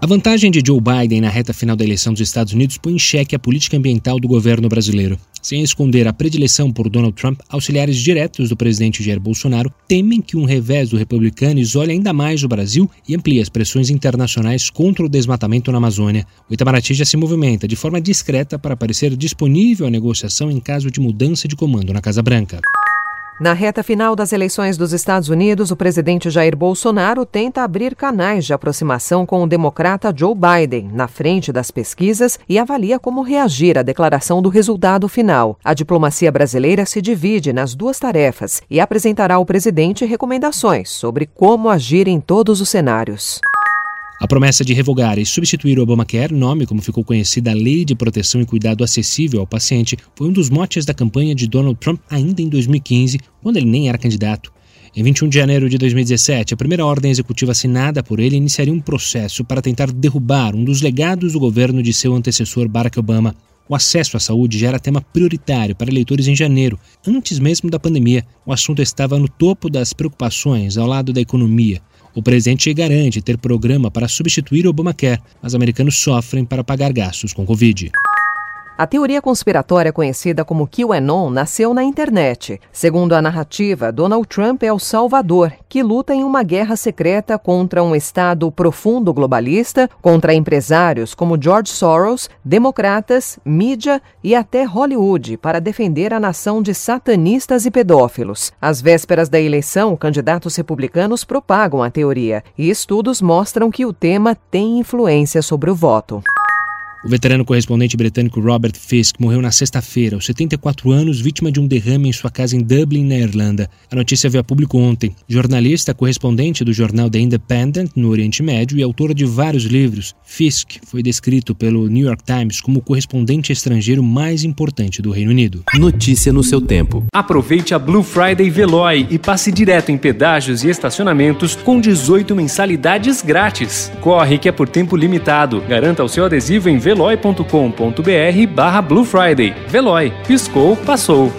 A vantagem de Joe Biden na reta final da eleição dos Estados Unidos põe em xeque a política ambiental do governo brasileiro. Sem esconder a predileção por Donald Trump, auxiliares diretos do presidente Jair Bolsonaro temem que um revés do republicano isole ainda mais o Brasil e amplie as pressões internacionais contra o desmatamento na Amazônia. O Itamaraty já se movimenta de forma discreta para parecer disponível à negociação em caso de mudança de comando na Casa Branca. Na reta final das eleições dos Estados Unidos, o presidente Jair Bolsonaro tenta abrir canais de aproximação com o democrata Joe Biden na frente das pesquisas e avalia como reagir à declaração do resultado final. A diplomacia brasileira se divide nas duas tarefas e apresentará ao presidente recomendações sobre como agir em todos os cenários. A promessa de revogar e substituir o Obamacare, nome como ficou conhecida a Lei de Proteção e Cuidado Acessível ao Paciente, foi um dos motes da campanha de Donald Trump ainda em 2015, quando ele nem era candidato. Em 21 de janeiro de 2017, a primeira ordem executiva assinada por ele iniciaria um processo para tentar derrubar um dos legados do governo de seu antecessor Barack Obama. O acesso à saúde já era tema prioritário para eleitores em janeiro, antes mesmo da pandemia. O assunto estava no topo das preocupações, ao lado da economia. O presidente garante ter programa para substituir o Obamacare, mas americanos sofrem para pagar gastos com Covid. A teoria conspiratória conhecida como QAnon nasceu na internet. Segundo a narrativa, Donald Trump é o salvador que luta em uma guerra secreta contra um Estado profundo globalista, contra empresários como George Soros, democratas, mídia e até Hollywood para defender a nação de satanistas e pedófilos. Às vésperas da eleição, candidatos republicanos propagam a teoria e estudos mostram que o tema tem influência sobre o voto. O veterano correspondente britânico Robert Fisk morreu na sexta-feira, aos 74 anos, vítima de um derrame em sua casa em Dublin, na Irlanda. A notícia veio a público ontem. Jornalista, correspondente do jornal The Independent no Oriente Médio e autor de vários livros, Fisk foi descrito pelo New York Times como o correspondente estrangeiro mais importante do Reino Unido. Notícia no seu tempo. Aproveite a Blue Friday Veloy e passe direto em pedágios e estacionamentos com 18 mensalidades grátis. Corre que é por tempo limitado. Garanta o seu adesivo em veloy.com.br barra Blue Friday. Veloy. Piscou, passou.